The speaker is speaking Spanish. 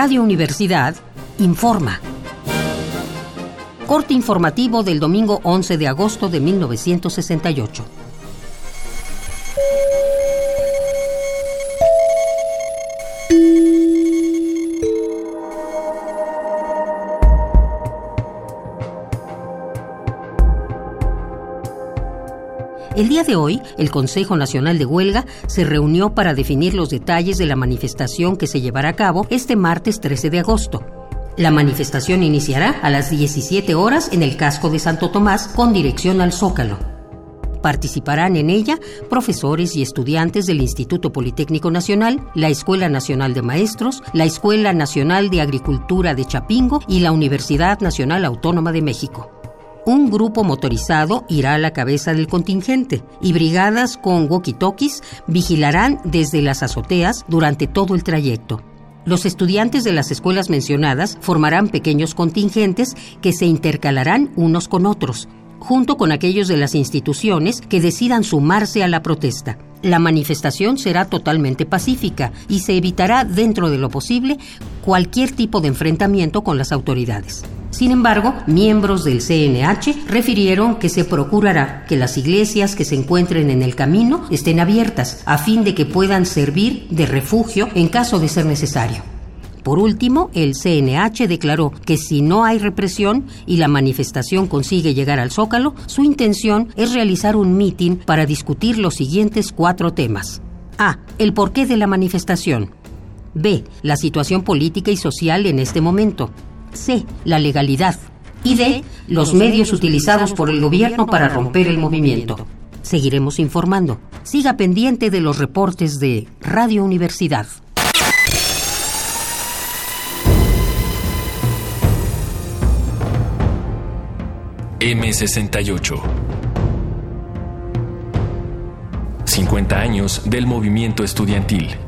Radio Universidad informa. Corte informativo del domingo 11 de agosto de 1968. El día de hoy, el Consejo Nacional de Huelga se reunió para definir los detalles de la manifestación que se llevará a cabo este martes 13 de agosto. La manifestación iniciará a las 17 horas en el casco de Santo Tomás con dirección al Zócalo. Participarán en ella profesores y estudiantes del Instituto Politécnico Nacional, la Escuela Nacional de Maestros, la Escuela Nacional de Agricultura de Chapingo y la Universidad Nacional Autónoma de México un grupo motorizado irá a la cabeza del contingente y brigadas con walkie-talkies vigilarán desde las azoteas durante todo el trayecto. Los estudiantes de las escuelas mencionadas formarán pequeños contingentes que se intercalarán unos con otros, junto con aquellos de las instituciones que decidan sumarse a la protesta. La manifestación será totalmente pacífica y se evitará, dentro de lo posible, cualquier tipo de enfrentamiento con las autoridades. Sin embargo, miembros del CNH refirieron que se procurará que las iglesias que se encuentren en el camino estén abiertas a fin de que puedan servir de refugio en caso de ser necesario. Por último, el CNH declaró que si no hay represión y la manifestación consigue llegar al Zócalo, su intención es realizar un mitin para discutir los siguientes cuatro temas. A. El porqué de la manifestación. B. La situación política y social en este momento. C. La legalidad. Y D. Los medios utilizados por el gobierno para romper el movimiento. Seguiremos informando. Siga pendiente de los reportes de Radio Universidad. M68 50 años del movimiento estudiantil.